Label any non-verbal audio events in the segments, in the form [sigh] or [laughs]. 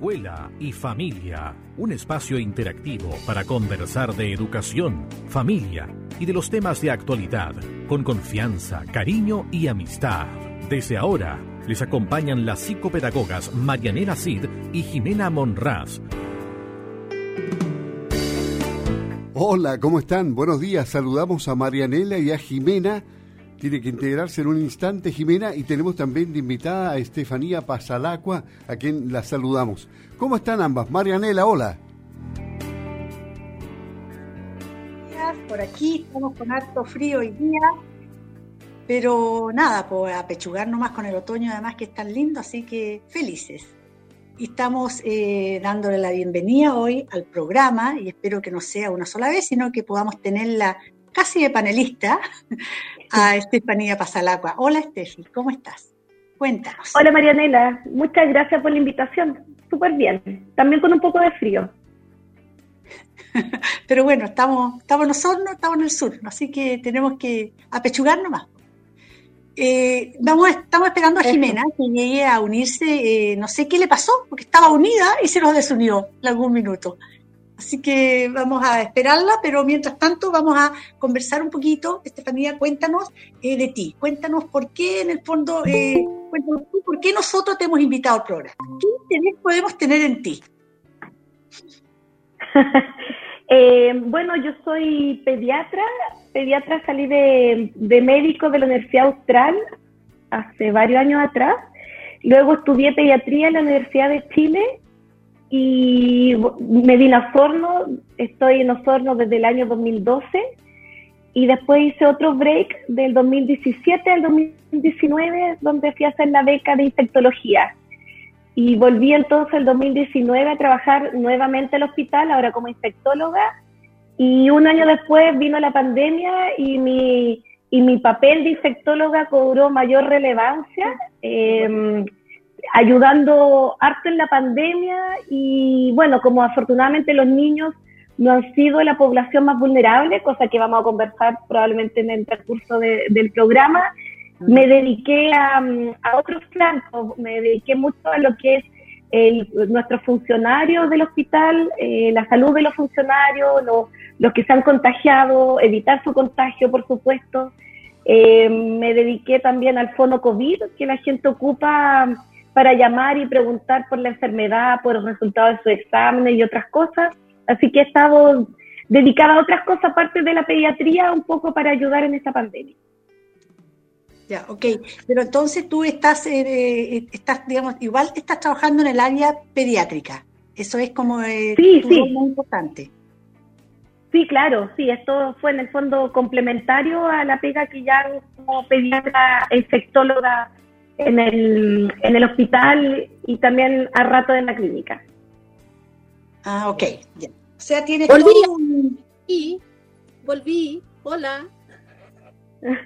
Escuela y familia, un espacio interactivo para conversar de educación, familia y de los temas de actualidad, con confianza, cariño y amistad. Desde ahora, les acompañan las psicopedagogas Marianela Cid y Jimena Monraz. Hola, ¿cómo están? Buenos días. Saludamos a Marianela y a Jimena tiene que integrarse en un instante Jimena y tenemos también de invitada a Estefanía Pasalacua, a quien la saludamos. ¿Cómo están ambas? Marianela, hola. Por aquí estamos con harto frío hoy día, pero nada, pues apechugar nomás con el otoño además que es tan lindo, así que felices. Estamos eh, dándole la bienvenida hoy al programa y espero que no sea una sola vez, sino que podamos tenerla casi de panelista a Estefanía Pasalacua. Hola Estefi, ¿cómo estás? Cuéntanos. Hola Marianela, muchas gracias por la invitación. Súper bien, también con un poco de frío. [laughs] Pero bueno, estamos, estamos en los hornos, estamos en el sur, así que tenemos que apechugar nomás. Eh, vamos, estamos esperando a Jimena que llegue a unirse, eh, no sé qué le pasó, porque estaba unida y se nos desunió en algún minuto. Así que vamos a esperarla, pero mientras tanto vamos a conversar un poquito. Estefanía, cuéntanos eh, de ti. Cuéntanos por qué, en el fondo, eh, cuéntanos por qué nosotros te hemos invitado al programa. ¿Qué interés podemos tener en ti? [laughs] eh, bueno, yo soy pediatra. Pediatra salí de médico de la Universidad Austral hace varios años atrás. Luego estudié pediatría en la Universidad de Chile y Medina Osorno, estoy en Osorno desde el año 2012 y después hice otro break del 2017 al 2019 donde fui a hacer la beca de infectología y volví entonces el 2019 a trabajar nuevamente al hospital, ahora como infectóloga y un año después vino la pandemia y mi, y mi papel de infectóloga cobró mayor relevancia. Eh, ayudando harto en la pandemia y bueno, como afortunadamente los niños no han sido la población más vulnerable, cosa que vamos a conversar probablemente en el transcurso del programa, me dediqué a, otros flancos, me dediqué mucho a lo que es el, nuestros funcionarios del hospital, eh, la salud de los funcionarios, los, los que se han contagiado, evitar su contagio, por supuesto. Eh, me dediqué también al fono COVID, que la gente ocupa para llamar y preguntar por la enfermedad, por el resultado de su examen y otras cosas. Así que he estado dedicada a otras cosas aparte de la pediatría un poco para ayudar en esta pandemia. Ya, ok. Pero entonces tú estás, eh, estás, digamos, igual estás trabajando en el área pediátrica. Eso es como eh, sí, sí. muy importante. Sí, claro, sí, esto fue en el fondo complementario a la pega que ya como pediatra infectóloga en el, en el hospital y también a rato en la clínica. Ah, ok. Ya. O sea, tienes volví, y volví, hola. [laughs] hola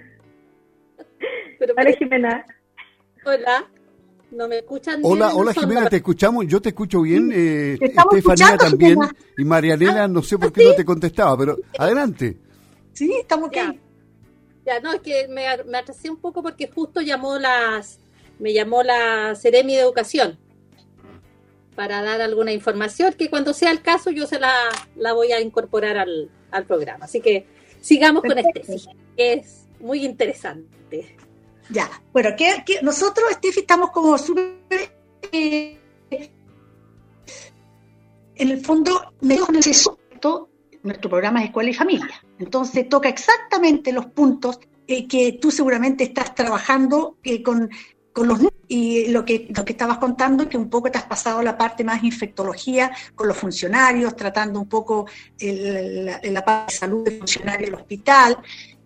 Jimena. Hola. ¿No me escuchan Hola, bien? hola no Jimena, te escuchamos, yo te escucho bien, eh, Estefanía también, Jimena. y Marianela, Ah, no sé por ¿ah, qué no te contestaba, pero adelante. Sí, estamos ok. Ya. Ya, no, es que me, me atrasé un poco porque justo llamó las, me llamó la Seremi de Educación para dar alguna información que cuando sea el caso yo se la, la voy a incorporar al, al programa. Así que sigamos Perfecto. con este, que es muy interesante. Ya, bueno, que, que nosotros, Steffi, estamos como súper... eh, en el fondo, el esto, nuestro programa es Escuela y Familia. Entonces toca exactamente los puntos eh, que tú seguramente estás trabajando eh, con, con los. Y lo que, lo que estabas contando, que un poco te has pasado la parte más infectología con los funcionarios, tratando un poco la, parte de salud del funcionario del hospital.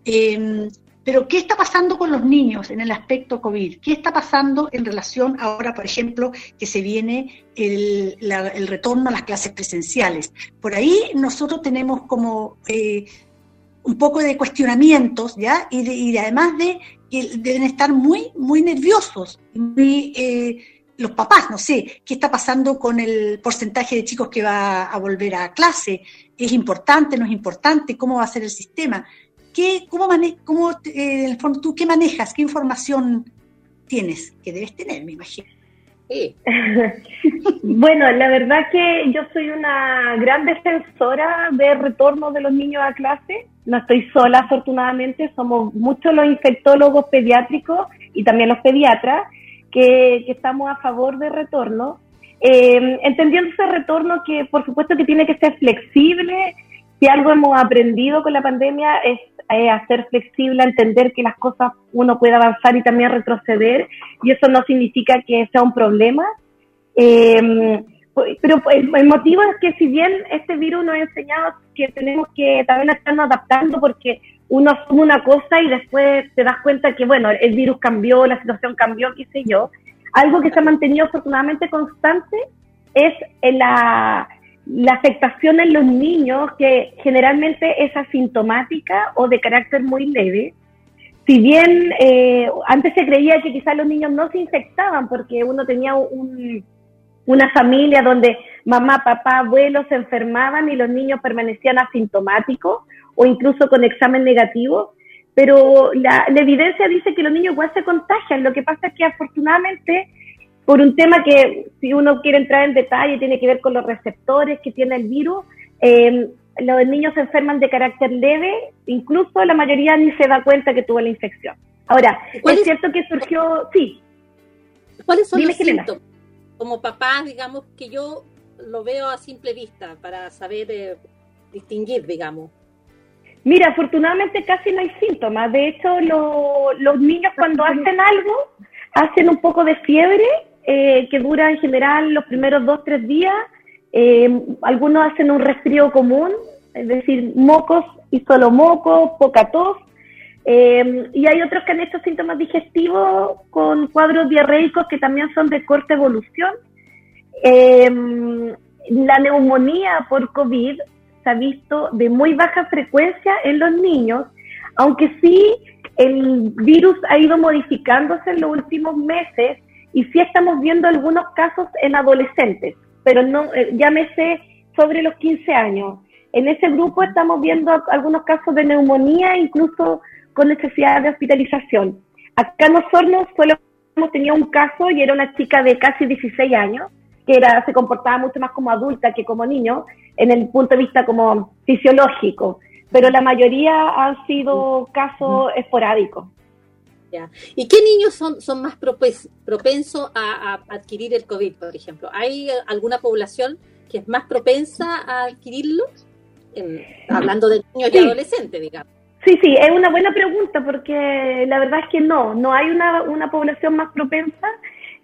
Eh, pero, ¿qué está pasando con los niños en el aspecto COVID? ¿Qué está pasando en relación ahora, por ejemplo, que se viene el, el retorno a las clases presenciales? Por ahí nosotros tenemos como eh, un poco de cuestionamientos, ¿ya? Y, de- de- además de deben estar muy, muy nerviosos, muy, eh, los papás, no sé, ¿qué está pasando con el porcentaje de chicos que va a volver a clase? ¿Es importante, no es importante? ¿Cómo va a ser el sistema? ¿Qué, cómo mane cómo, eh, tú qué manejas? ¿Qué información tienes? Que debes tener, me imagino. [laughs] bueno, la verdad que yo soy una gran defensora de retorno de los niños a clase. No estoy sola, afortunadamente. Somos muchos los infectólogos pediátricos y también los pediatras que, estamos a favor de retorno. Eh, entendiendo ese retorno que por supuesto que tiene que ser flexible. Si algo hemos aprendido con la pandemia es hacer flexible, entender que las cosas uno puede avanzar y también retroceder, y eso no significa que sea un problema. Eh, pero el, motivo es que si bien este virus nos ha enseñado que tenemos que también estarnos adaptando porque uno asume una cosa y después te das cuenta que, bueno, el virus cambió, la situación cambió, qué sé yo. Algo que se ha mantenido afortunadamente constante es la, la afectación en los niños, que generalmente es asintomática o de carácter muy leve. Si bien eh, antes se creía que quizás los niños no se infectaban porque uno tenía una familia donde mamá, papá, abuelos se enfermaban y los niños permanecían asintomáticos o incluso con examen negativo, pero la, la evidencia dice que los niños igual se contagian. Lo que pasa es que afortunadamente por un tema que si uno quiere entrar en detalle tiene que ver con los receptores que tiene el virus. Eh, los niños se enferman de carácter leve, incluso la mayoría ni se da cuenta que tuvo la infección. Ahora, es, cierto que surgió, sí. ¿Cuáles son los síntomas? Como papá, digamos, que yo lo veo a simple vista para saber eh, distinguir, digamos. Mira, afortunadamente casi no hay síntomas. De hecho, los niños cuando hacen algo, hacen un poco de fiebre eh, que dura en general los primeros dos, tres días. Eh, algunos hacen un resfrío común, es decir, mocos y solo mocos, poca tos. Eh, y hay otros que han hecho síntomas digestivos con cuadros diarreicos que también son de corta evolución. la neumonía por COVID se ha visto de muy baja frecuencia en los niños, aunque sí el virus ha ido modificándose en los últimos meses y sí estamos viendo algunos casos en adolescentes, pero no, eh, llámese sobre los 15 años. En ese grupo estamos viendo algunos casos de neumonía, incluso con necesidad de hospitalización. Acá en Osorno solo hemos tenido un caso y era una chica de casi 16 años, que era, se comportaba mucho más como adulta que como niño, en el punto de vista como fisiológico, pero la mayoría han sido casos esporádicos. ¿Y qué niños son, son más propensos a, adquirir el COVID, por ejemplo? ¿Hay alguna población que es más propensa a adquirirlo? hablando de niños y adolescentes, digamos. Sí, sí, es una buena pregunta porque la verdad es que no, no hay una, una población más propensa.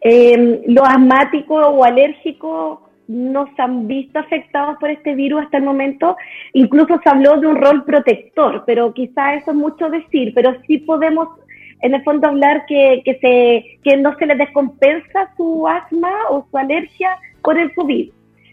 Eh, los asmáticos o alérgicos no se han visto afectados por este virus hasta el momento. Incluso se habló de un rol protector, pero quizá eso es mucho decir, pero sí podemos en el fondo hablar que, que, se, que no se le descompensa su asma o su alergia por el COVID.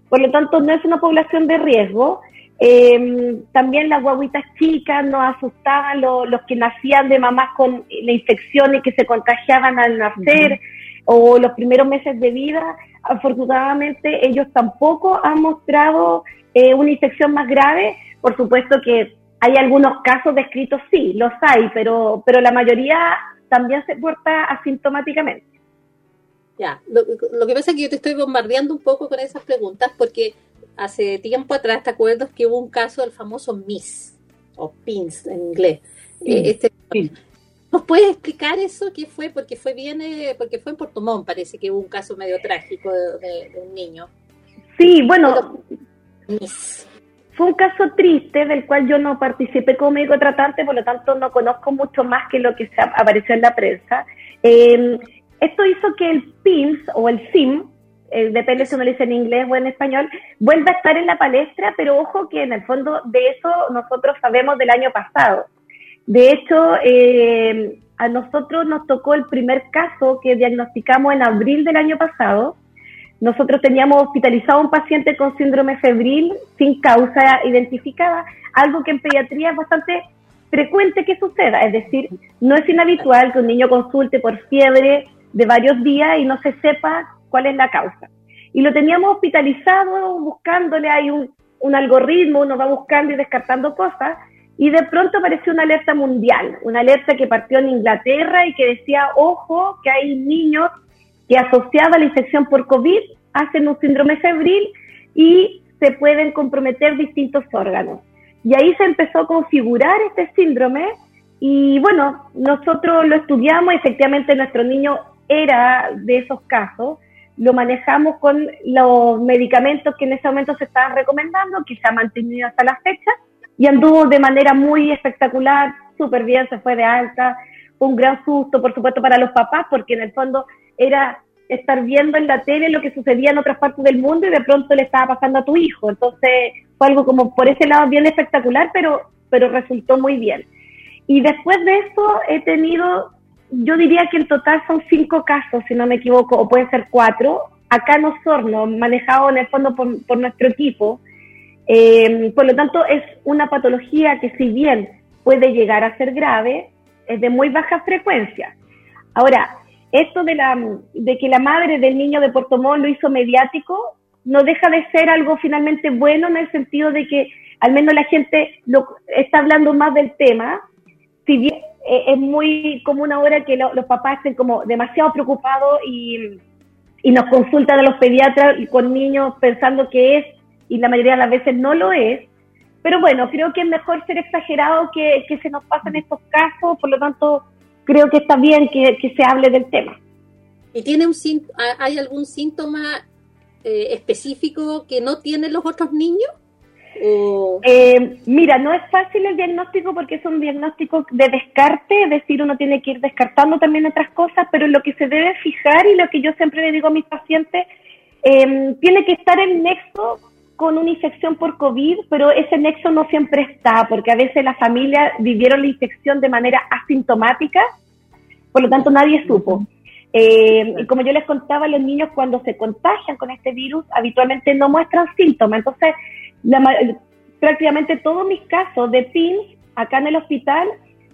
Por lo tanto, no es una población de riesgo. Em, también las guaguitas chicas nos asustaban los que nacían de mamás con la infección y que se contagiaban al nacer o los primeros meses de vida. Afortunadamente, ellos tampoco han mostrado eh, una infección más grave. Por supuesto que hay algunos casos descritos, sí, los hay, pero, pero la mayoría también se porta asintomáticamente. Ya, lo, que pasa es que yo te estoy bombardeando un poco con esas preguntas porque hace tiempo atrás, ¿te acuerdas que hubo un caso del famoso MIS o PINS en inglés? Eh, este, ¿Nos puedes explicar eso? ¿Qué fue? Porque fue bien, eh, porque fue en Portomón, parece que hubo un caso medio trágico de, un niño. Sí, bueno. MIS. Fue un caso triste del cual yo no participé como médico tratante, por lo tanto no conozco mucho más que lo que se apareció en la prensa. Em, esto hizo que el PIMS o el SIM, eh, depende si uno lo dice en inglés o en español, vuelva a estar en la palestra, pero ojo que en el fondo de eso nosotros sabemos del año pasado. De hecho, em, a nosotros nos tocó el primer caso que diagnosticamos en abril del año pasado, nosotros teníamos hospitalizado a un paciente con síndrome febril sin causa identificada, algo que en pediatría es bastante frecuente que suceda, es decir, no es inhabitual que un niño consulte por fiebre de varios días y no se sepa cuál es la causa. Y lo teníamos hospitalizado buscándole, hay un, un algoritmo, uno va buscando y descartando cosas, y de pronto apareció una alerta mundial, una alerta que partió en Inglaterra y que decía, ojo, que hay niños que asociada a la infección por COVID hacen un síndrome febril y se pueden comprometer distintos órganos. Y ahí se empezó a configurar este síndrome y bueno, nosotros lo estudiamos, efectivamente nuestro niño era de esos casos, lo manejamos con los medicamentos que en ese momento se estaban recomendando, que se ha mantenido hasta la fecha, y anduvo de manera muy espectacular, súper bien, se fue de alta, un gran susto, por supuesto, para los papás, porque en el fondo era estar viendo en la tele lo que sucedía en otras partes del mundo y de pronto le estaba pasando a tu hijo. Entonces fue algo como por ese lado bien espectacular, pero, pero resultó muy bien. Y después de eso he tenido, yo diría que en total son cinco casos, si no me equivoco, o pueden ser cuatro, acá en Osorno, manejado en el fondo por, por nuestro equipo. Eh, por lo tanto, es una patología que si bien puede llegar a ser grave, es de muy baja frecuencia. Ahora, esto de, la, de que la madre del niño de Puerto Montt lo hizo mediático, no deja de ser algo finalmente bueno en el sentido de que al menos la gente lo, está hablando más del tema, si bien eh, es muy común ahora que los papás estén como demasiado preocupados y, y nos consultan a los pediatras con niños pensando que es y la mayoría de las veces no lo es. Pero bueno, creo que es mejor ser exagerado que, que se nos pasen estos casos, por lo tanto creo que está bien que, que se hable del tema. ¿Y tiene un hay algún síntoma eh, específico que no tienen los otros niños? Eh, mira, no es fácil el diagnóstico porque es un diagnóstico de descarte, es decir, uno tiene que ir descartando también otras cosas, pero lo que se debe fijar y lo que yo siempre le digo a mis pacientes, eh, tiene que estar el nexo con una infección por COVID, pero ese nexo no siempre está, porque a veces las familias vivieron la infección de manera asintomática, por lo tanto nadie supo. Eh, y como yo les contaba, los niños cuando se contagian con este virus habitualmente no muestran síntomas, entonces prácticamente todos mis casos de PINS acá en el hospital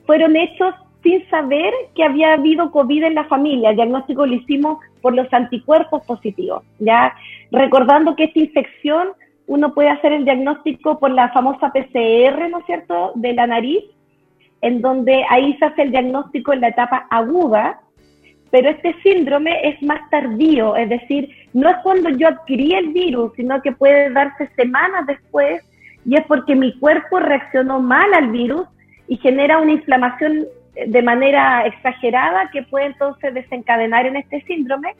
fueron hechos sin saber que había habido COVID en la familia. El diagnóstico lo hicimos por los anticuerpos positivos, ya recordando que esta infección uno puede hacer el diagnóstico por la famosa PCR, ¿no es cierto?, de la nariz, en donde ahí se hace el diagnóstico en la etapa aguda, pero este síndrome es más tardío, es decir, no es cuando yo adquirí el virus, sino que puede darse semanas después y es porque mi cuerpo reaccionó mal al virus y genera una inflamación de manera exagerada que puede entonces desencadenar en este síndrome.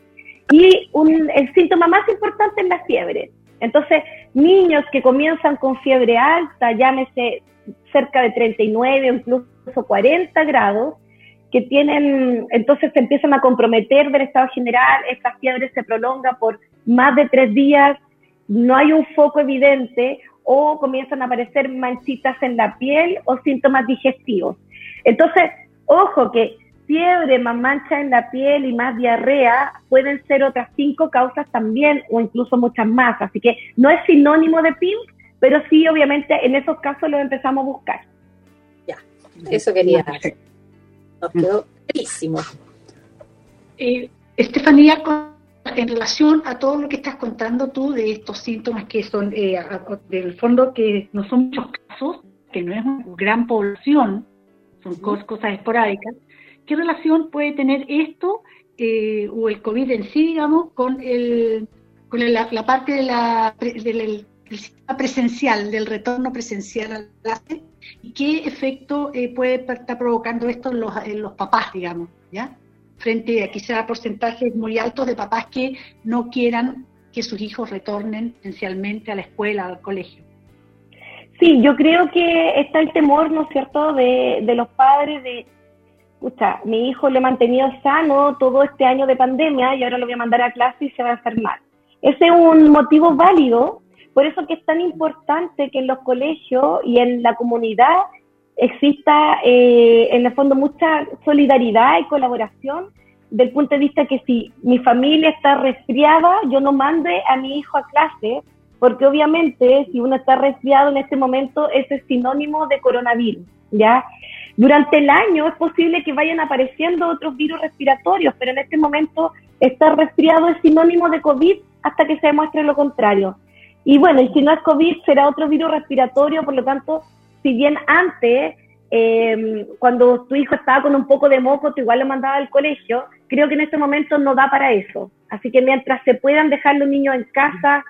Y un, el síntoma más importante es la fiebre. Entonces, niños que comienzan con fiebre alta, llámese cerca de 39 o incluso 40 grados, que tienen, entonces se empiezan a comprometer del estado general, esta fiebre se prolonga por más de tres días, no hay un foco evidente o comienzan a aparecer manchitas en la piel o síntomas digestivos. Entonces, ojo que fiebre, más mancha en la piel y más diarrea pueden ser otras cinco causas también o incluso muchas más. Así que no es sinónimo de PIN, pero sí, obviamente, en esos casos lo empezamos a buscar. Ya, eso quería hacer. Nos quedó clarísimo. Eh, Estefanía, en relación a todo lo que estás contando tú de estos síntomas que son, eh, del fondo, que no son muchos casos, que no es una gran población, son cosas esporádicas, ¿qué relación puede tener esto eh, o el COVID en sí, digamos, con, el, con la, parte de la, del, sistema presencial, del retorno presencial a clase? ¿Y qué efecto eh, puede estar provocando esto en los, en los papás, digamos, ya? Frente a quizá porcentajes muy altos de papás que no quieran que sus hijos retornen esencialmente a la escuela, al colegio. Sí, yo creo que está el temor, ¿no es cierto?, de, de los padres de escucha, mi hijo lo he mantenido sano todo este año de pandemia y ahora lo voy a mandar a clase y se va a hacer mal. Ese es un motivo válido, por eso que es tan importante que en los colegios y en la comunidad exista eh, en el fondo mucha solidaridad y colaboración del punto de vista que si mi familia está resfriada, yo no mande a mi hijo a clase, porque obviamente si uno está resfriado en este momento, ese es sinónimo de coronavirus, ¿ya? Durante el año es posible que vayan apareciendo otros virus respiratorios, pero en este momento estar resfriado es sinónimo de COVID hasta que se demuestre lo contrario. Y bueno, y si no es COVID, será otro virus respiratorio, por lo tanto, si bien antes, em, cuando tu hijo estaba con un poco de moco, tú igual lo mandaba al colegio, creo que en este momento no da para eso. Así que mientras se puedan dejar los niños en casa,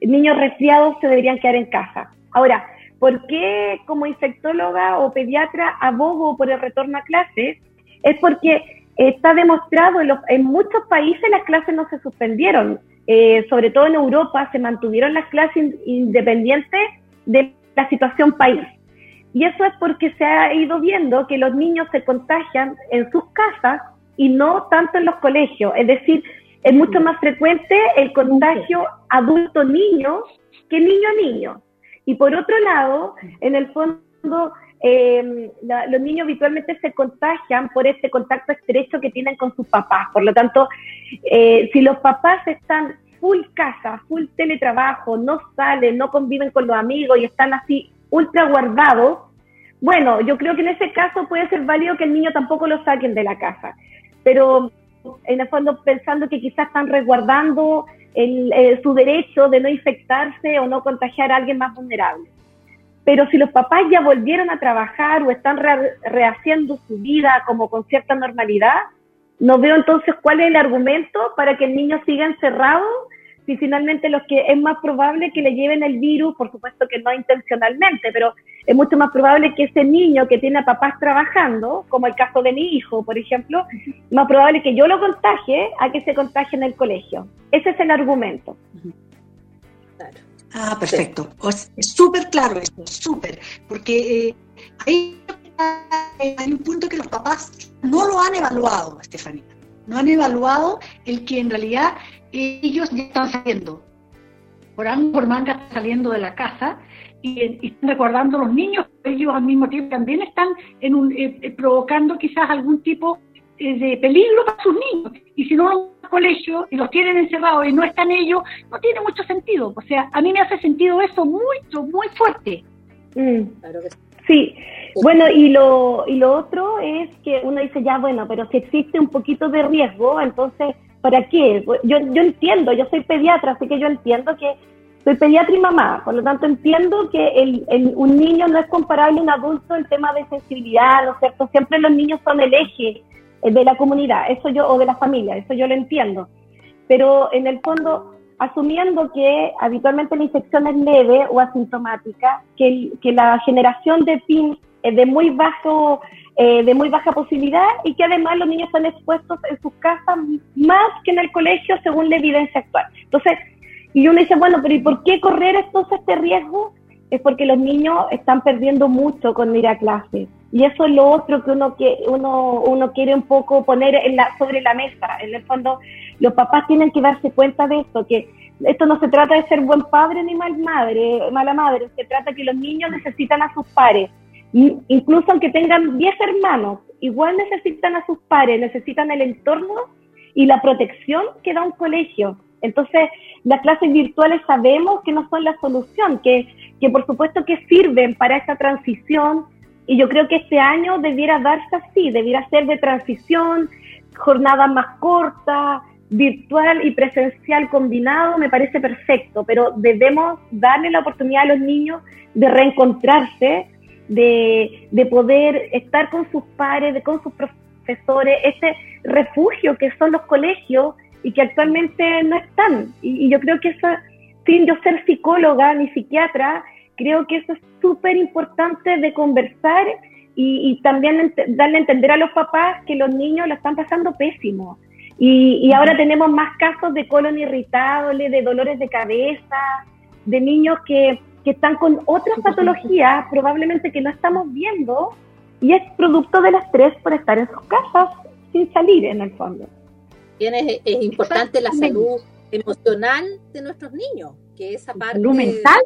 niños resfriados se deberían quedar en casa. Ahora, ¿por qué como infectóloga o pediatra abogo por el retorno a clases? Es porque está demostrado en, en muchos países las clases no se suspendieron. Eh, sobre todo en Europa se mantuvieron las clases independientes de la situación país. Y eso es porque se ha ido viendo que los niños se contagian en sus casas y no tanto en los colegios. Es decir, es mucho más frecuente el contagio adulto-niño que niño-niño. Y por otro lado, en el fondo, eh, los niños habitualmente se contagian por este contacto estrecho que tienen con sus papás. Por lo tanto, eh, si los papás están full casa, full teletrabajo, no salen, no conviven con los amigos y están así ultra guardados, bueno, yo creo que en ese caso puede ser válido que el niño tampoco lo saquen de la casa. Pero en el fondo pensando que quizás están resguardando eh, su derecho de no infectarse o no contagiar a alguien más vulnerable. Pero si los papás ya volvieron a trabajar o están rehaciendo su vida como con cierta normalidad, no veo entonces cuál es el argumento para que el niño siga encerrado si finalmente los que es más probable que le lleven el virus, por supuesto que no intencionalmente, pero es mucho más probable que ese niño que tiene a papás trabajando, como el caso de mi hijo, por ejemplo, más probable que yo lo contagie a que se contagie en el colegio. Ese es el argumento. Ah, perfecto. Es súper claro esto, súper, porque eh, hay un punto que los papás no lo han evaluado, Estefanía. No han evaluado el que en realidad ellos ya están saliendo. Por algo por manga saliendo de la casa y, están recordando a los niños, ellos al mismo tiempo también están en un, eh, eh, provocando quizás algún tipo eh, de peligro para sus niños. Y si no los colegio y los tienen encerrados y no están ellos, no tiene mucho sentido. O sea, a mí me hace sentido eso mucho, muy fuerte. Mm. sí. Bueno, y lo, y lo otro es que uno dice, ya, bueno, pero si existe un poquito de riesgo, entonces, ¿para qué? Yo, yo entiendo, yo soy pediatra, así que yo entiendo que soy pediatra y mamá, por lo tanto entiendo que el, un niño no es comparable a un adulto en tema de sensibilidad, ¿no es cierto? Siempre los niños son el eje de la comunidad, eso yo, o de la familia, eso yo lo entiendo. Pero en el fondo, asumiendo que habitualmente la infección es leve o asintomática, que, que la generación de PIN es de muy bajo eh, de muy baja posibilidad y que además los niños están expuestos en sus casas más que en el colegio según la evidencia actual. Entonces, y uno dice, bueno, pero ¿y por qué correr entonces este riesgo? Es porque los niños están perdiendo mucho con ir a clase. Y eso es lo otro que uno, que uno, uno quiere un poco poner en la, sobre la mesa. En el fondo, los papás tienen que darse cuenta de esto, que esto no se trata de ser buen padre ni mal madre, mala madre, se trata que los niños necesitan a sus pares. Incluso aunque tengan 10 hermanos, igual necesitan a sus pares, necesitan el entorno y la protección que da un colegio. Entonces, las clases virtuales sabemos que no son la solución, que, que por supuesto que sirven para esta transición y yo creo que este año debiera darse así, debiera ser de transición, jornada más corta, virtual y presencial combinado, me parece perfecto, pero debemos darle la oportunidad a los niños de reencontrarse, de, de poder estar con sus pares, de, con sus profesores, ese refugio que son los colegios y que actualmente no están. Y, yo creo que eso, sin yo ser psicóloga ni psiquiatra, creo que eso es súper importante de conversar y, también darle a entender a los papás que los niños lo están pasando pésimo. Y, y ahora tenemos más casos de colon irritable, de dolores de cabeza, de niños que, que están con otras patologías probablemente que no estamos viendo y es producto del estrés por estar en sus casas sin salir en el fondo es, es importante la salud emocional de nuestros niños, que esa parte... Salud mental,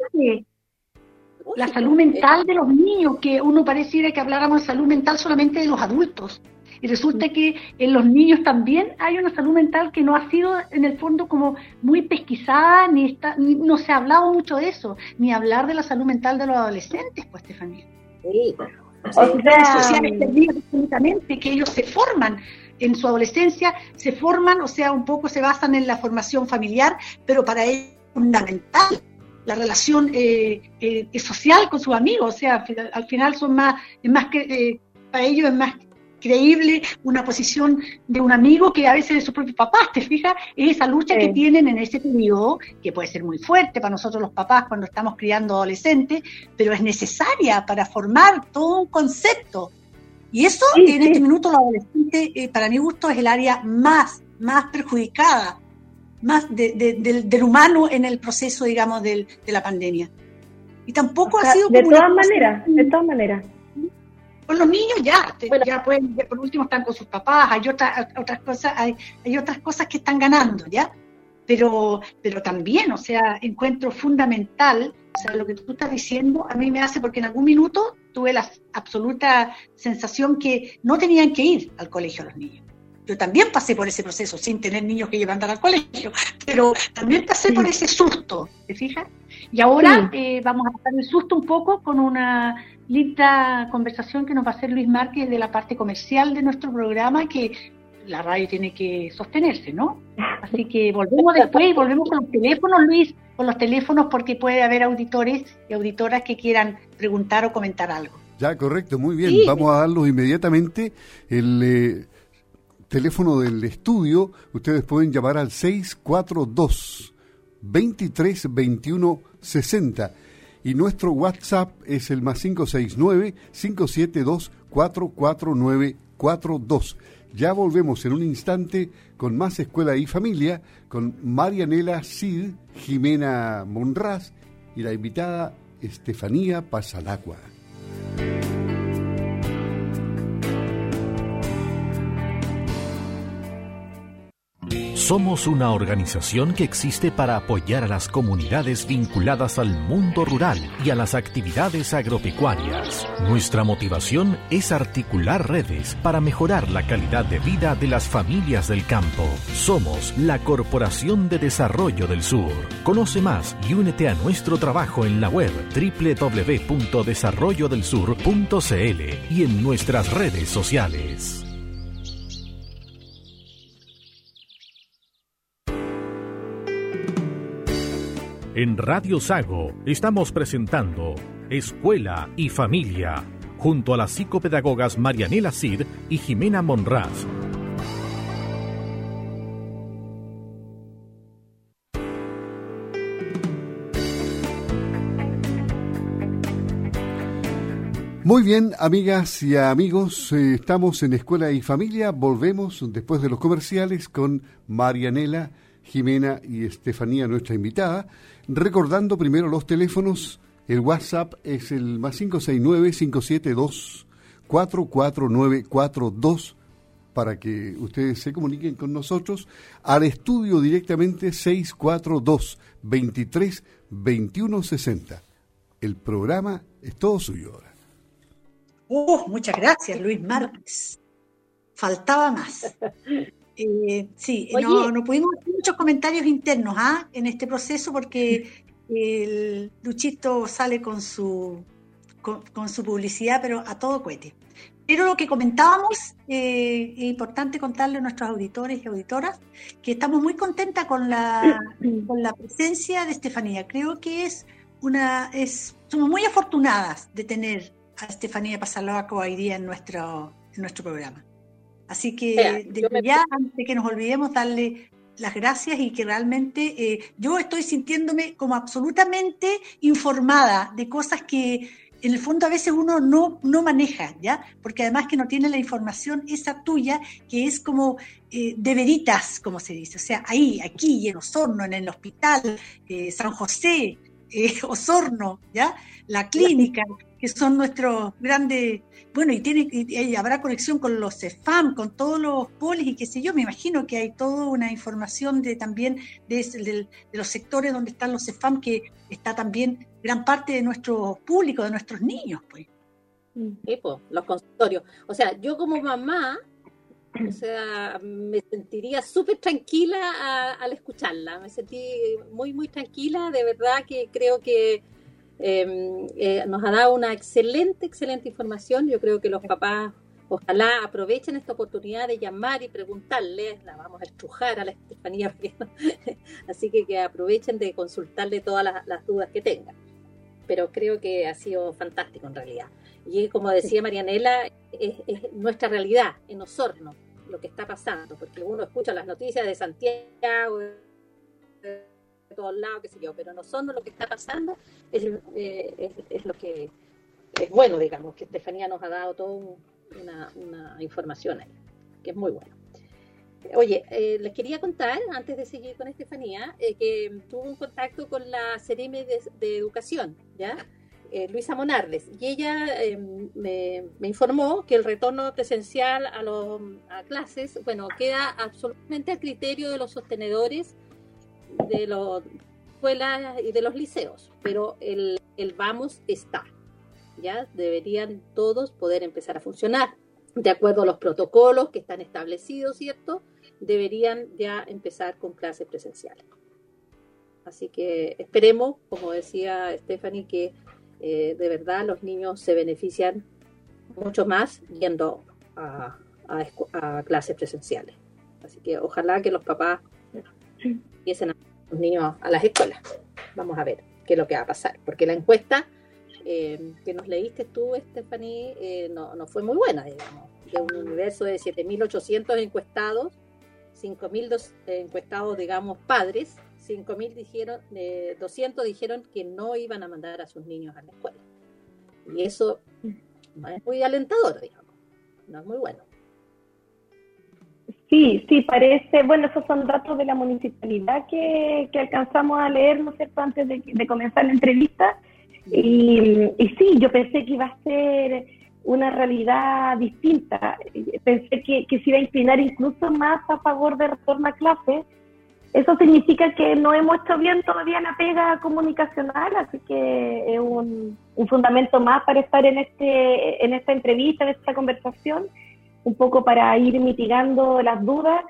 la salud mental de los niños, que uno pareciera que habláramos de salud mental solamente de los adultos. Y resulta que en los niños también hay una salud mental que no ha sido en el fondo como muy pesquisada, ni, está, no se ha hablado mucho de eso, ni hablar de la salud mental de los adolescentes, pues, Estefanía. Sí. O sea, que ellos se forman en su adolescencia se forman, o sea, un poco se basan en la formación familiar, pero para ellos es fundamental la relación eh, eh, social con sus amigos, o sea, al final son más, es más que, eh, para ellos es más increíble una posición de un amigo que a veces de su propio papá, ¿te fijas? Es esa lucha que tienen en ese periodo, que puede ser muy fuerte para nosotros los papás cuando estamos criando adolescentes, pero es necesaria para formar todo un concepto. Y eso en este minuto los adolescentes, eh, para mi gusto, es el área más, más perjudicada, más del, humano en el proceso, digamos, de la pandemia. Y tampoco ha sido... De todas maneras, de todas maneras con los niños ya, ya pueden, por último están con sus papás, hay otras otras cosas, hay, hay otras cosas que están ganando, ¿ya? Pero, pero también, o sea, encuentro fundamental, o sea, lo que tú estás diciendo a mí me hace, porque en algún minuto tuve la absoluta sensación que no tenían que ir al colegio los niños. Yo también pasé por ese proceso, sin tener niños que llevan al colegio, pero también pasé por ese susto, ¿te fijas? Y ahora eh, vamos a pasar el susto un poco con una linda conversación que nos va a hacer Luis Márquez de la parte comercial de nuestro programa, que la radio tiene que sostenerse, ¿no? Así que volvemos después y volvemos con los teléfonos, Luis, con los teléfonos porque puede haber auditores y auditoras que quieran preguntar o comentar algo. Ya, correcto, muy bien. Vamos a darlos inmediatamente. El eh, teléfono del estudio, ustedes pueden llamar al 642 23 21 60 y nuestro WhatsApp es el más 569-572-44942. Ya volvemos en un instante con más Escuela y Familia, con Marianela Cid, Jimena Monraz y la invitada Estefanía Pasalacua. Somos una organización que existe para apoyar a las comunidades vinculadas al mundo rural y a las actividades agropecuarias. Nuestra motivación es articular redes para mejorar la calidad de vida de las familias del campo. Somos la Corporación de Desarrollo del Sur. Conoce más y únete a nuestro trabajo en la web www.desarrollodelsur.cl y en nuestras redes sociales. En Radio Sago estamos presentando Escuela y Familia, junto a las psicopedagogas Marianela Cid y Jimena Monraz. Muy bien, amigas y amigos, eh, estamos en Escuela y Familia. Volvemos después de los comerciales con Marianela, Jimena y Estefanía, nuestra invitada. Recordando primero los teléfonos, el WhatsApp es el más 569-572-44942 para que ustedes se comuniquen con nosotros al estudio directamente 642 23 21 60. El programa es todo suyo ahora. Oh, muchas gracias, Luis Márquez. Faltaba más. [laughs] Eh, sí, no, no, pudimos hacer muchos comentarios internos ¿ah? en este proceso porque el Luchito sale con su, con, su publicidad, pero a todo cohete. Pero lo que comentábamos, eh, es importante contarle a nuestros auditores y auditoras que estamos muy contentas con la, [clears throat] con la presencia de Estefanía. Creo que es una, es, somos muy afortunadas de tener a Estefanía Pasaloaco hoy día en nuestro, en nuestro programa. Así que desde ya, antes de que nos olvidemos, darle las gracias y que realmente eh, yo estoy sintiéndome como absolutamente informada de cosas que en el fondo a veces uno no, no maneja, ¿ya? Porque además que no tiene la información esa tuya, que es como eh, de veritas, como se dice. O sea, ahí, aquí, en Osorno, en el hospital, eh, San José, Osorno, ¿ya? La clínica, que son nuestros grandes, bueno, y, tiene, y, habrá conexión con los CEFAM, con todos los polis y qué sé yo, me imagino que hay toda una información de también de, los sectores donde están los CEFAM, que está también gran parte de nuestro público, de nuestros niños, pues. Sí, los consultorios. O sea, yo como mamá, o sea, me sentiría súper tranquila al escucharla, me sentí muy, muy tranquila, de verdad que creo que Em, eh, nos ha dado una excelente, excelente información. Yo creo que los papás ojalá aprovechen esta oportunidad de llamar y preguntarle, la vamos a estrujar a la Estefanía, [laughs] así que que aprovechen de consultarle todas las, dudas que tengan. Pero creo que ha sido fantástico en realidad. Y como decía Marianela, es, nuestra realidad en Osorno lo que está pasando, porque uno escucha las noticias de Santiago, todos lados, qué sé yo, pero en Osorno lo que está pasando es, eh, es, lo que es bueno, digamos, que Estefanía nos ha dado toda una, una información ahí, que es muy bueno. Oye, eh, les quería contar, antes de seguir con Estefanía, eh, que tuvo un contacto con la CEREME de, Educación, ¿ya? Eh, Luisa Monardes, y ella me, informó que el retorno presencial a, los, a clases, bueno, queda absolutamente a criterio de los sostenedores de las escuelas y de los liceos, pero el, el vamos está, ¿ya? Deberían todos poder empezar a funcionar de acuerdo a los protocolos que están establecidos, ¿cierto? Deberían ya empezar con clases presenciales. Así que esperemos, como decía Stephanie, que eh, de verdad los niños se benefician mucho más yendo a, clases presenciales. Así que ojalá que los papás empiecen a los niños a las escuelas. Vamos a ver qué es lo que va a pasar, porque la encuesta eh, que nos leíste tú, Stephanie, eh, no, fue muy buena, digamos. De un universo de 7.800 encuestados, 5.000 encuestados, digamos, padres, 5.000 dijeron, eh, 200 dijeron que no iban a mandar a sus niños a la escuela. Y eso no es muy alentador, digamos. No es muy bueno. Sí, sí, parece, bueno, esos son datos de la municipalidad que, que alcanzamos a leer, ¿no es cierto?, antes de, comenzar la entrevista. Y, sí, yo pensé que iba a ser una realidad distinta. Pensé que, que se iba a inclinar incluso más a favor de retorno a clase. Eso significa que no hemos hecho bien todavía la pega comunicacional, así que es un, un fundamento más para estar en, este, en esta entrevista, en esta conversación, un poco para ir mitigando las dudas.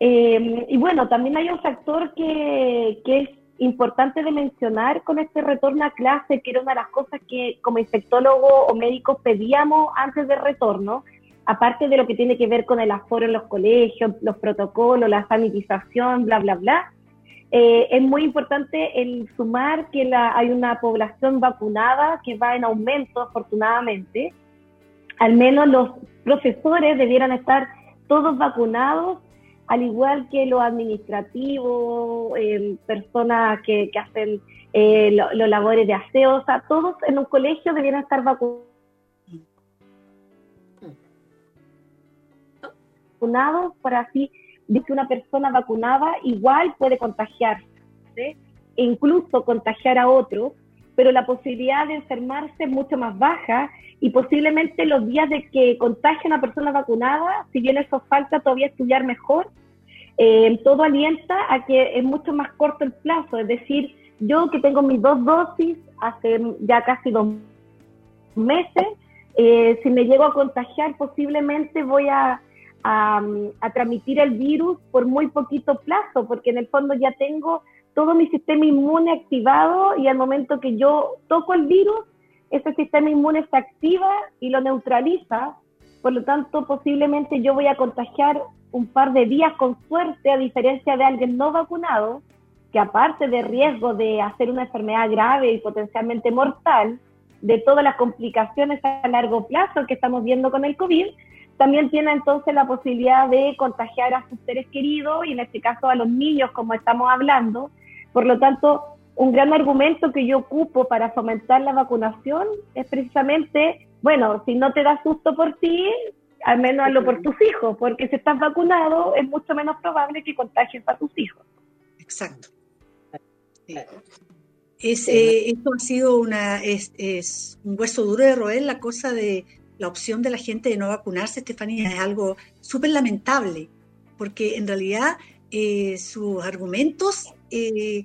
Eh, y bueno, también hay un factor que, que es importante de mencionar con este retorno a clase, que era una de las cosas que como infectólogo o médico pedíamos antes del retorno, aparte de lo que tiene que ver con el aforo en los colegios, los protocolos, la sanitización, bla, bla, bla. Eh, es muy importante el sumar que hay una población vacunada que va en aumento, afortunadamente. Al menos los profesores debieran estar todos vacunados al igual que lo administrativo, eh, personas que, hacen eh, los labores de aseo, o sea, todos en un colegio debieran estar vacunados para así que una persona vacunada igual puede contagiarse e incluso contagiar a otros, pero la posibilidad de enfermarse es mucho más baja y posiblemente los días de que contagie a una persona vacunada, si bien eso falta todavía estudiar mejor, eh, todo alienta a que es mucho más corto el plazo, es decir, yo que tengo mis dos dosis hace ya casi dos meses, eh, si me llego a contagiar posiblemente voy a, a, a, transmitir el virus por muy poquito plazo, porque en el fondo ya tengo todo mi sistema inmune activado y al momento que yo toco el virus, ese sistema inmune se activa y lo neutraliza, por lo tanto posiblemente yo voy a contagiar un par de días con suerte, a diferencia de alguien no vacunado, que aparte de riesgo de hacer una enfermedad grave y potencialmente mortal, de todas las complicaciones a largo plazo que estamos viendo con el COVID, también tiene entonces la posibilidad de contagiar a sus seres queridos y en este caso a los niños, como estamos hablando. Por lo tanto, un gran argumento que yo ocupo para fomentar la vacunación es precisamente, bueno, si no te da susto por ti, al menos hazlo por tus hijos, porque si estás vacunado es mucho menos probable que contagies a tus hijos. Exacto. Es, eh, esto ha sido una, es, es, un hueso duro de roer la cosa de la opción de la gente de no vacunarse, Estefanía, es algo súper lamentable, porque en realidad eh, sus argumentos eh,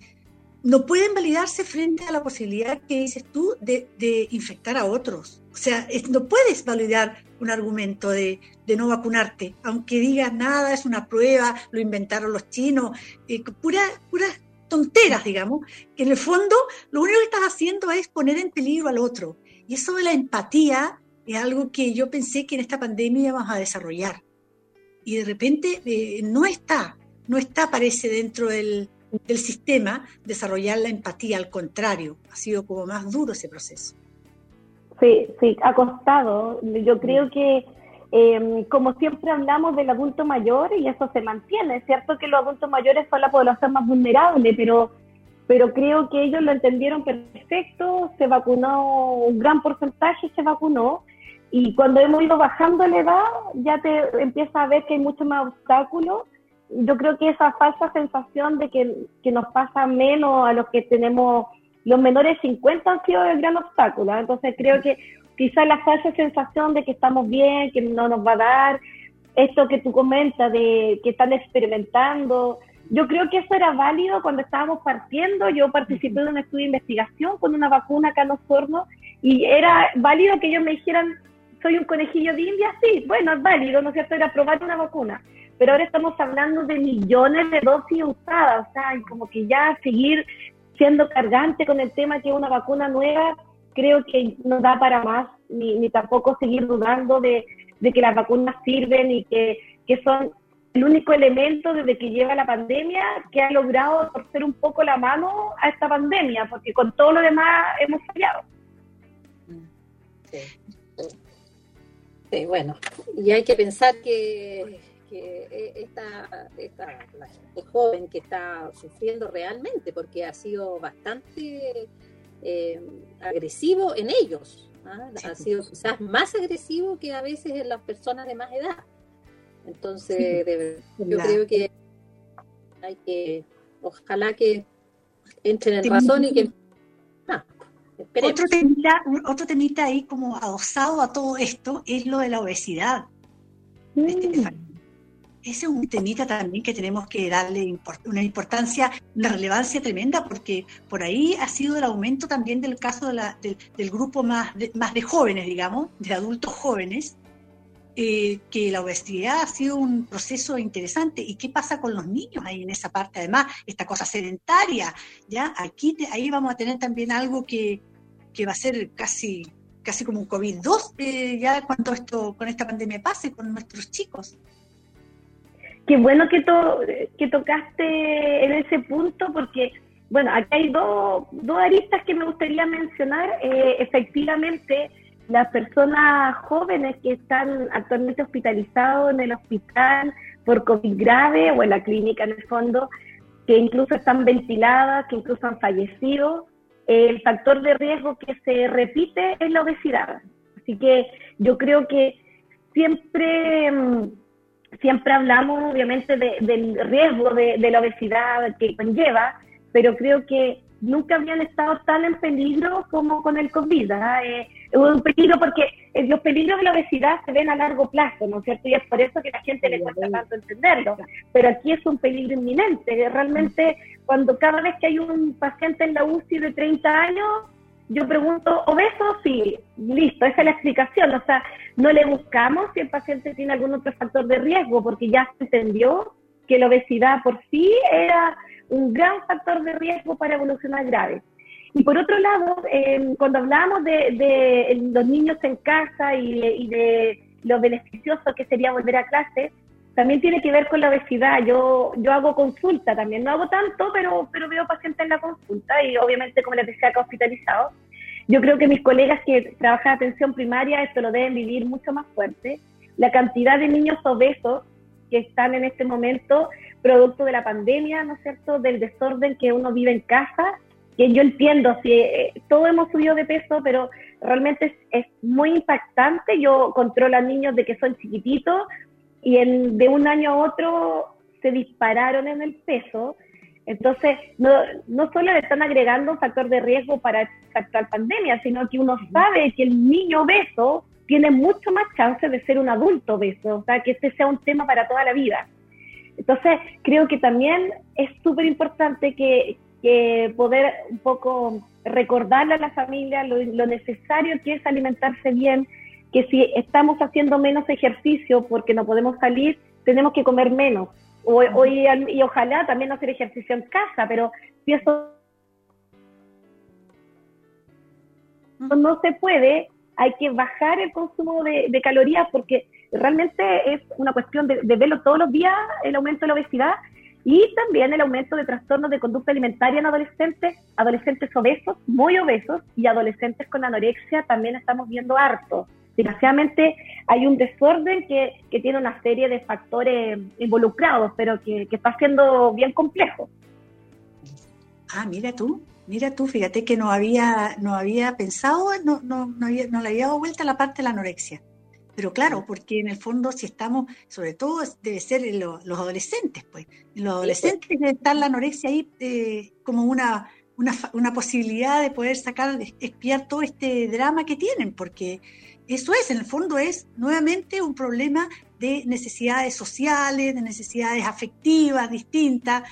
no pueden validarse frente a la posibilidad que dices tú de, infectar a otros. O sea, no puedes validar un argumento de, no vacunarte, aunque digas nada, es una prueba, lo inventaron los chinos, eh, puras tonteras, digamos, que en el fondo lo único que estás haciendo es poner en peligro al otro. Y eso de la empatía es algo que yo pensé que en esta pandemia íbamos a desarrollar. Y de repente eh, no está, no está, parece, dentro del, del sistema desarrollar la empatía, al contrario, ha sido como más duro ese proceso. Sí, sí, ha costado. Yo creo que, em, como siempre hablamos del adulto mayor, y eso se mantiene, es cierto que los adultos mayores son la población más vulnerable, pero, pero creo que ellos lo entendieron perfecto, se vacunó, un gran porcentaje se vacunó, y cuando hemos ido bajando la edad, ya te empieza a ver que hay mucho más obstáculos. Yo creo que esa falsa sensación de que, que nos pasa menos a los que tenemos los menores 50 han sido el gran obstáculo. ¿eh? Entonces creo que quizás la falsa sensación de que estamos bien, que no nos va a dar, esto que tú comentas de que están experimentando, yo creo que eso era válido cuando estábamos partiendo. Yo participé en un estudio de investigación con una vacuna acá en Osorno y era válido que ellos me dijeran, soy un conejillo de India, sí, bueno, es válido, ¿no es cierto? Era probar una vacuna. Pero ahora estamos hablando de millones de dosis usadas, o sea, y como que ya seguir siendo cargante con el tema que una vacuna nueva, creo que no da para más, ni, ni tampoco seguir dudando de, que las vacunas sirven y que, son el único elemento desde que llega la pandemia que ha logrado torcer un poco la mano a esta pandemia, porque con todo lo demás hemos fallado. Sí, bueno, y hay que pensar que que eh, esta, esta la gente joven que está sufriendo realmente, porque ha sido bastante eh, agresivo en ellos. ¿ah? Ha sido quizás más agresivo que a veces en las personas de más edad. Entonces, yo creo que hay que, ojalá que entren en razón y que... Ah, otro, temita, otro temita ahí como adosado a todo esto es lo de la obesidad. Mm ese es un temita también que tenemos que darle una importancia, una relevancia tremenda, porque por ahí ha sido el aumento también del caso del, grupo más de, más de jóvenes, digamos, de adultos jóvenes, eh, que la obesidad ha sido un proceso interesante. ¿Y qué pasa con los niños ahí en esa parte? Además, esta cosa sedentaria, ¿ya? Aquí, ahí vamos a tener también algo que, va a ser casi casi como un COVID-2 eh, ya cuando esto con esta pandemia pase con nuestros chicos. Qué bueno que, que tocaste en ese punto porque, bueno, aquí hay dos, dos aristas que me gustaría mencionar. Eh, efectivamente, las personas jóvenes que están actualmente hospitalizados en el hospital por COVID grave o en la clínica en el fondo, que incluso están ventiladas, que incluso han fallecido, el factor de riesgo que se repite es la obesidad. Así que yo creo que siempre mm, siempre hablamos obviamente del riesgo de, la obesidad que conlleva, pero creo que nunca habían estado tan en peligro como con el COVID. ¿ah? Eh, un peligro porque eh, los peligros de la obesidad se ven a largo plazo, ¿no es cierto? Y es por eso que la gente le cuesta tanto entenderlo. Pero aquí es un peligro inminente. Realmente, cuando cada vez que hay un paciente en la UCI de 30 años, yo pregunto, ¿obeso? Sí, listo, esa es la explicación. O sea, no le buscamos si el paciente tiene algún otro factor de riesgo, porque ya se entendió que la obesidad por sí era un gran factor de riesgo para evolucionar grave. Y por otro lado, cuando hablamos de, los niños en casa y y de lo beneficioso que sería volver a clase, también tiene que ver con la obesidad. Yo, yo hago consulta también, no hago tanto, pero, pero veo pacientes en la consulta y obviamente, como les decía, acá hospitalizados. Yo creo que mis colegas que trabajan en atención primaria esto lo deben vivir mucho más fuerte. La cantidad de niños obesos que están en este momento, producto de la pandemia, ¿no es cierto?, del desorden que uno vive en casa, que yo entiendo, si eh, todos hemos subido de peso, pero realmente es, es, muy impactante. Yo controlo a niños de que son chiquititos y en, de un año a otro se dispararon en el peso. Entonces, no, no solo le están agregando un factor de riesgo para esta actual pandemia, sino que uno sabe que el niño obeso tiene mucho más chance de ser un adulto obeso, o sea, que este sea un tema para toda la vida. Entonces, creo que también es súper importante que, que, poder un poco recordarle a la familia lo, lo necesario que es alimentarse bien, que si estamos haciendo menos ejercicio porque no podemos salir, tenemos que comer menos. O, y, ojalá también hacer ejercicio en casa, pero si eso no se puede, hay que bajar el consumo de, calorías porque realmente es una cuestión de, verlo todos los días, el aumento de la obesidad. y también el aumento de trastornos de conducta alimentaria en adolescentes, adolescentes obesos, muy obesos y adolescentes con anorexia también estamos viendo harto. Desgraciadamente hay un desorden que, que tiene una serie de factores involucrados, pero que, que está siendo bien complejo. Ah, mira tú, mira tú, fíjate que no había, no había pensado, no, no, no, había, no le había dado vuelta la parte de la anorexia. Pero claro, porque en el fondo si estamos, sobre todo debe ser los adolescentes, pues. En los adolescentes debe estar la anorexia ahí eh, como una, una, una, posibilidad de poder sacar, espiar todo este drama que tienen, porque eso es, en el fondo es nuevamente un problema de necesidades sociales, de necesidades afectivas distintas.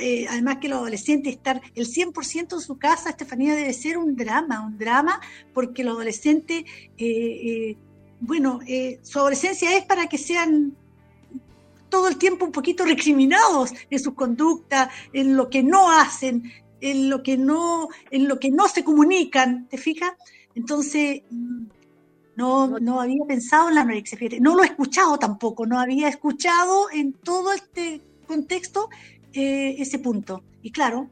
Eh, además que los adolescentes estar el 100% en su casa, Estefanía, debe ser un drama, un drama, porque los adolescentes eh, bueno, eh, su adolescencia es para que sean todo el tiempo un poquito recriminados en sus conductas, en lo que no hacen, en lo que no, en lo que no se comunican, ¿te fijas? Entonces, mm, no, no había pensado en la anorexia, no lo he escuchado tampoco, no había escuchado en todo este contexto eh, ese punto. Y claro,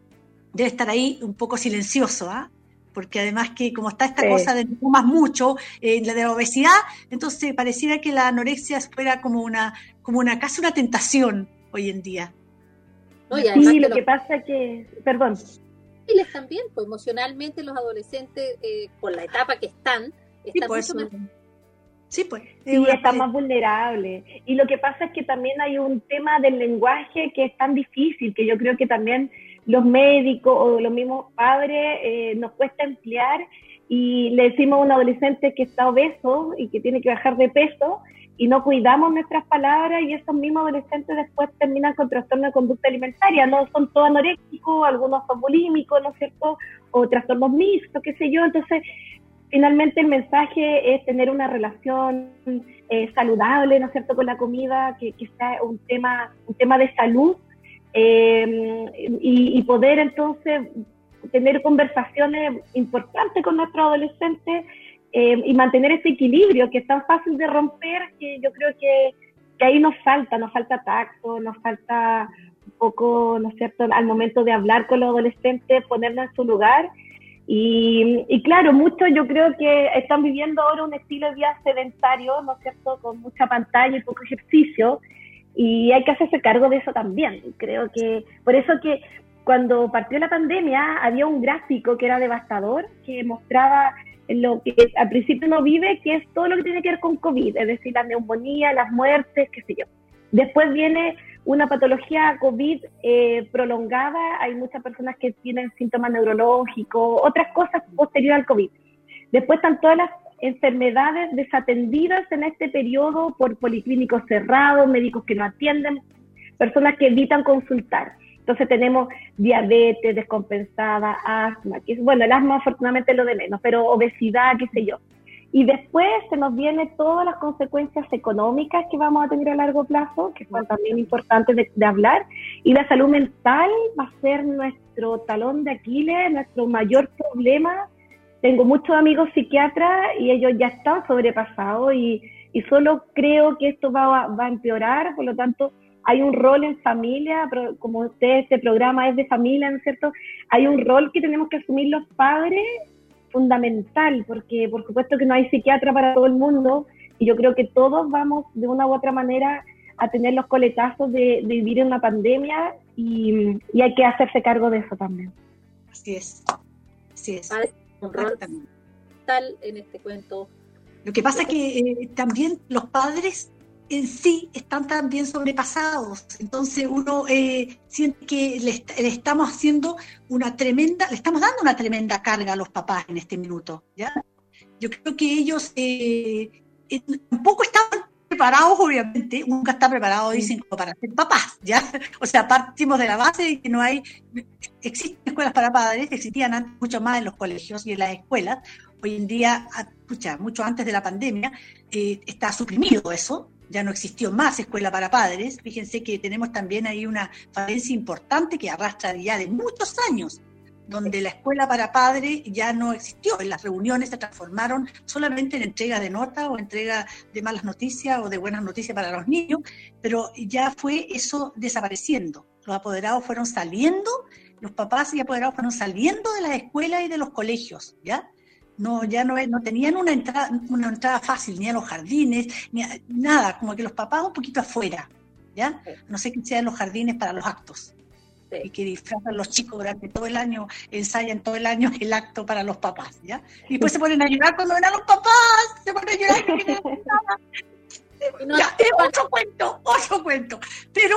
debe estar ahí un poco silencioso, ¿ah? porque además que como está esta cosa de no más mucho, eh, la de la obesidad, entonces pareciera que la anorexia fuera como una, como una casi una tentación hoy en día. y lo que pasa que, perdón. Y les también, pues emocionalmente los adolescentes, eh, por la etapa que están, pues, mucho más... Sí, pues. Sí, están más vulnerables. Y lo que pasa es que también hay un tema del lenguaje que es tan difícil, que yo creo que también los médicos o los mismos padres eh, nos cuesta emplear y le decimos a un adolescente que está obeso y que tiene que bajar de peso y no cuidamos nuestras palabras y esos mismos adolescentes después terminan con trastorno de conducta alimentaria, no son todos anoréxicos, algunos son bulímicos, ¿no es cierto? O trastornos mixtos, qué sé yo, entonces finalmente el mensaje es tener una relación eh, saludable, ¿no es cierto?, con la comida, que, que sea un tema, un tema de salud eh, y, poder entonces tener conversaciones importantes con nuestros adolescentes eh, y mantener ese equilibrio que es tan fácil de romper que yo creo que, ahí nos falta, nos falta tacto, nos falta un poco, ¿no es cierto?, al momento de hablar con los adolescentes, ponernos en su lugar. Y, claro, muchos yo creo que están viviendo ahora un estilo de vida sedentario, ¿no es cierto?, con mucha pantalla y poco ejercicio y hay que hacerse cargo de eso también. Creo que por eso que cuando partió la pandemia había un gráfico que era devastador, que mostraba lo que al principio uno vive, que es todo lo que tiene que ver con COVID, es decir, la neumonía, las muertes, qué sé yo. Después viene una patología COVID eh, prolongada, hay muchas personas que tienen síntomas neurológicos, otras cosas posteriores al COVID. Después están todas las enfermedades desatendidas en este periodo por policlínicos cerrados, médicos que no atienden, personas que evitan consultar. Entonces tenemos diabetes descompensada, asma, que bueno, el asma afortunadamente es lo de menos, pero obesidad, qué sé yo. Y después se nos vienen todas las consecuencias económicas que vamos a tener a largo plazo, que son también importantes de, de hablar. Y la salud mental va a ser nuestro talón de Aquiles, nuestro mayor problema tengo muchos amigos psiquiatras y ellos ya están sobrepasados y, y solo creo que esto va, va, a empeorar, por lo tanto hay un rol en familia, como usted, este programa es de familia, ¿no es cierto? Hay un rol que tenemos que asumir los padres fundamental, porque por supuesto que no hay psiquiatra para todo el mundo y yo creo que todos vamos de una u otra manera a tener los coletazos de, de vivir en una pandemia y, y, hay que hacerse cargo de eso también. Así es, así es un rol tal en este cuento. Lo que pasa es que eh, también los padres en sí están también sobrepasados. Entonces uno eh, siente que le, le, estamos haciendo una tremenda, le estamos dando una tremenda carga a los papás en este minuto. ¿ya? Yo creo que ellos eh, eh tampoco están preparados, obviamente, nunca está preparado, dicen, para ser papás, ¿ya? O sea, partimos de la base de que no hay, existen escuelas para padres, existían antes mucho más en los colegios y en las escuelas, hoy en día, escucha, mucho antes de la pandemia, eh, está suprimido eso, ya no existió más escuela para padres, fíjense que tenemos también ahí una falencia importante que arrastra ya de muchos años, donde la escuela para padres ya no existió. Las reuniones se transformaron solamente en entrega de notas o entrega de malas noticias o de buenas noticias para los niños, pero ya fue eso desapareciendo. Los apoderados fueron saliendo, los papás y apoderados fueron saliendo de las escuelas y de los colegios, ¿ya? No, ya no, no tenían una entrada, una entrada fácil, ni a los jardines, ni nada, como que los papás un poquito afuera, ¿ya? No sé qué sean los jardines para los actos y que disfrazan los chicos durante todo el año, ensayan todo el año el acto para los papás, ¿ya? Y después se ponen a llorar cuando ven a los papás, se ponen a llorar [laughs] no, ya, es otro cuento, otro cuento. Pero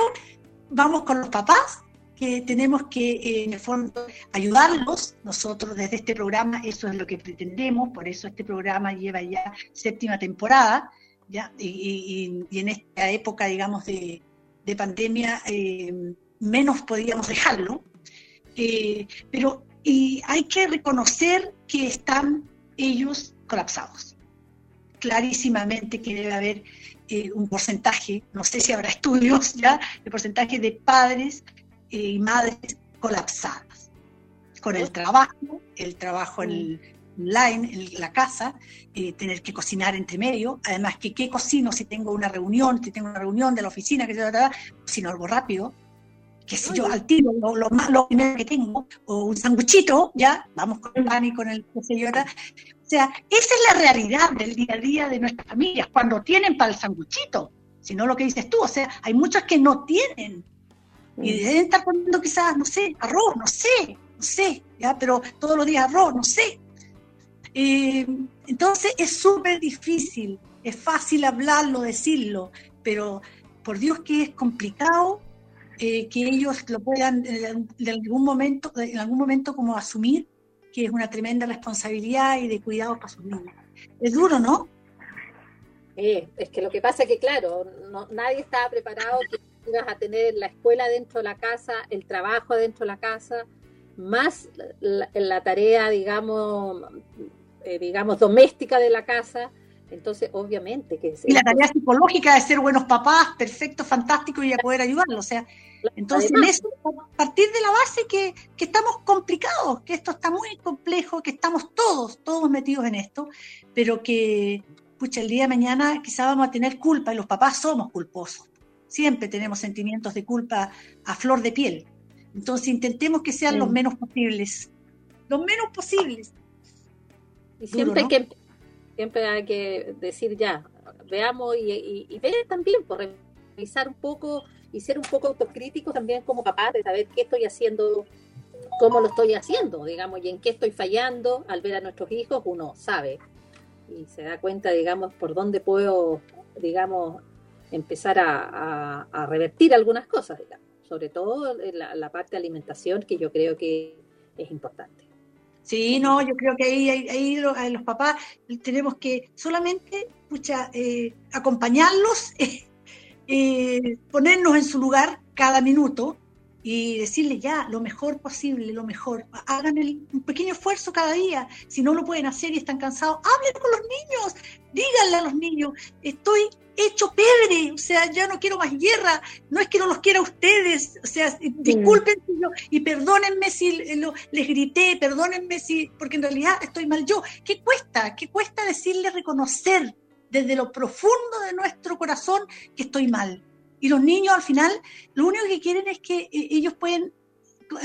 vamos con los papás, que tenemos que, en el fondo, ayudarlos. Nosotros desde este programa, eso es lo que pretendemos, por eso este programa lleva ya séptima temporada, ¿ya? Y, en esta época, digamos, de, de pandemia, eh, menos podíamos dejarlo, eh, pero y hay que reconocer que están ellos colapsados. Clarísimamente que debe haber eh, un porcentaje, no sé si habrá [laughs] estudios ya, de porcentaje de padres eh, y madres colapsadas. Con el trabajo, el trabajo en online, en la casa, tener que cocinar entre medio, además que qué cocino si tengo una reunión, si tengo una reunión de la oficina, que se cocino algo rápido, que si yo, al tiro, lo, lo, más, lo primero que tengo, o un sanguchito, ya, vamos con el pan y con el llora. O sea, esa es la realidad del día a día de nuestras familias, cuando tienen para el sanguchito, si no lo que dices tú, o sea, hay muchos que no tienen, y deben estar poniendo quizás, no sé, arroz, no sé, no sé, ya, pero todos los días arroz, no sé. Eh, entonces es súper difícil, es fácil hablarlo, decirlo, pero por Dios que es complicado eh, que ellos lo puedan eh, de algún momento, en algún momento como asumir que es una tremenda responsabilidad y de cuidado para sus niños. Es duro, ¿no? es que lo que pasa es que, claro, nadie estaba preparado que ibas a tener la escuela dentro de la casa, el trabajo dentro de la casa, más la, tarea, digamos, eh, digamos, doméstica de la casa. Entonces, obviamente que... y la tarea psicológica de ser buenos papás, perfectos, fantásticos y a poder ayudarlos. O sea, entonces, eso, a partir de la base que, que, estamos complicados, que esto está muy complejo, que estamos todos, todos metidos en esto, pero que, pucha, el día de mañana quizá vamos a tener culpa y los papás somos culposos. Siempre tenemos sentimientos de culpa a flor de piel. Entonces, intentemos que sean los menos posibles. Los menos posibles. Y siempre, hay que, siempre hay que decir ya, veamos y, y, ver también, por revisar un poco y ser un poco autocrítico también como papá de saber qué estoy haciendo, cómo lo estoy haciendo, digamos, y en qué estoy fallando. Al ver a nuestros hijos uno sabe y se da cuenta, digamos, por dónde puedo, digamos, empezar a, revertir algunas cosas, sobre todo la, la parte de alimentación que yo creo que es importante. Sí, no, yo creo que ahí, ahí, los, papás tenemos que solamente eh, acompañarlos [laughs] eh, ponernos en su lugar cada minuto y decirle ya lo mejor posible, lo mejor. Hagan un pequeño esfuerzo cada día. Si no lo pueden hacer y están cansados, hablen con los niños, díganle a los niños, estoy hecho pebre, o sea, ya no quiero más guerra, no es que no los quiera a ustedes, o sea, disculpen y perdónenme si les grité, perdónenme si, porque en realidad estoy mal yo. ¿Qué cuesta? ¿Qué cuesta decirle reconocer? desde lo profundo de nuestro corazón que estoy mal. Y los niños al final lo único que quieren es que eh, ellos pueden,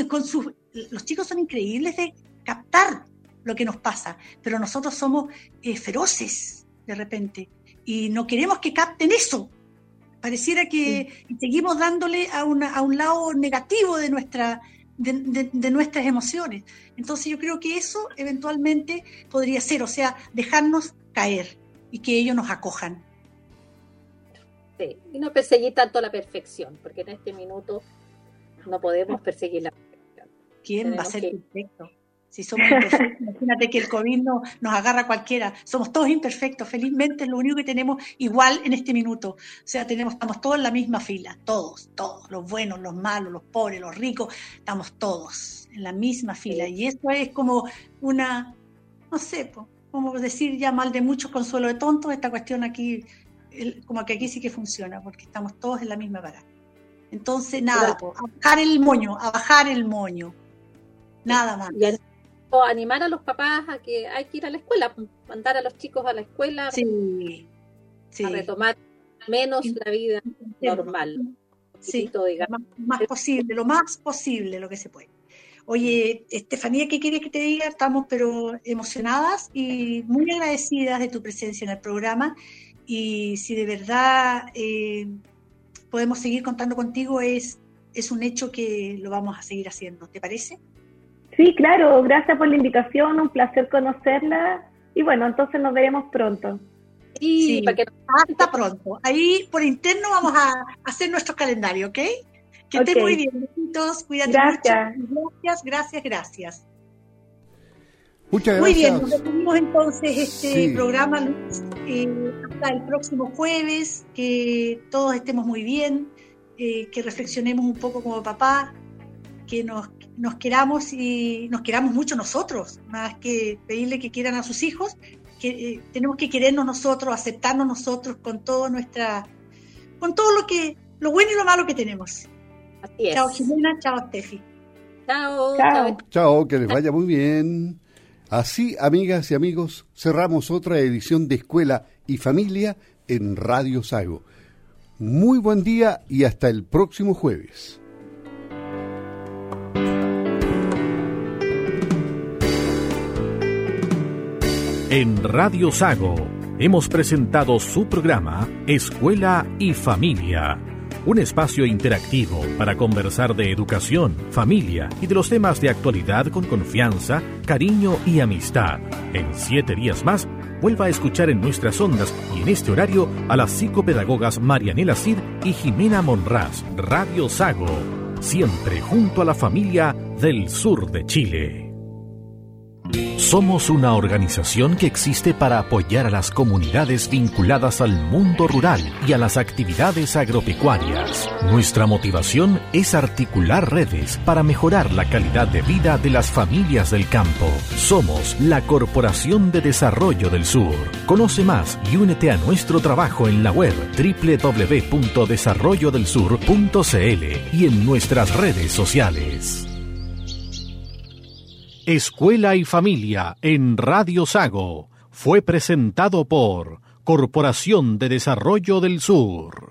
con sus, los chicos son increíbles de captar lo que nos pasa, pero nosotros somos eh, feroces de repente y no queremos que capten eso. Pareciera que seguimos dándole a, una, a un lado negativo de, nuestra, de, de, nuestras emociones. Entonces yo creo que eso eventualmente podría ser, o sea, dejarnos caer y que ellos nos acojan. Sí, y no perseguir tanto la perfección, porque en este minuto no podemos perseguir la perfección. ¿Quién va a ser perfecto? Si somos imperfectos, imagínate que el COVID no, nos agarra cualquiera. Somos todos imperfectos. Felizmente es lo único que tenemos igual en este minuto. O sea, tenemos, estamos todos en la misma fila. Todos, todos. Los buenos, los malos, los pobres, los ricos. Estamos todos en la misma fila. Y eso es como una, no sé, como decir ya mal de muchos, consuelo de tontos, esta cuestión aquí, como que aquí sí que funciona, porque estamos todos en la misma parada. Entonces, nada, a bajar el moño, a bajar el moño. Nada más. Y animar a los papás a que hay que ir a la escuela, mandar a los chicos a la escuela sí, a retomar menos la vida normal. Sí, lo más, más posible, lo más posible, lo que se puede. Oye, Estefanía, ¿qué quieres que te diga? Estamos pero emocionadas y muy agradecidas de tu presencia en el programa. Y si de verdad eh, podemos seguir contando contigo, es, es un hecho que lo vamos a seguir haciendo. ¿Te parece? Sí, claro. Gracias por la invitación. Un placer conocerla. Y bueno, entonces nos veremos pronto. Sí, para que... hasta pronto. Ahí por interno vamos a hacer nuestro calendario, ¿ok? Que estén muy bien, besitos, cuídate gracias. mucho. Gracias, gracias, gracias. Muchas gracias. Muy bien, nos despedimos entonces este programa, Luis. Eh, hasta el próximo jueves, que todos estemos muy bien, eh, que reflexionemos un poco como papá, que nos, nos queramos y nos queramos mucho nosotros, más que pedirle que quieran a sus hijos, que eh, tenemos que querernos nosotros, aceptarnos nosotros con todo nuestra, con todo lo que, lo bueno y lo malo que tenemos. Chao Jimena, chao Steffi. Chao. Chao. Chao, que les vaya muy bien. Así, amigas y amigos, cerramos otra edición de Escuela y Familia en Radio Sago. Muy buen día y hasta el próximo jueves. En Radio Sago hemos presentado su programa Escuela y Familia un espacio interactivo para conversar de educación, familia y de los temas de actualidad con confianza, cariño y amistad. En siete días más, vuelva a escuchar en nuestras ondas y en este horario a las psicopedagogas Marianela Cid y Jimena Monraz, Radio Sago, siempre junto a la familia del sur de Chile. Somos una organización que existe para apoyar a las comunidades vinculadas al mundo rural y a las actividades agropecuarias. Nuestra motivación es articular redes para mejorar la calidad de vida de las familias del campo. Somos la Corporación de Desarrollo del Sur. Conoce más y únete a nuestro trabajo en la web www.desarrollodelsur.cl y en nuestras redes sociales. Escuela y Familia en Radio Sago fue presentado por Corporación de Desarrollo del Sur.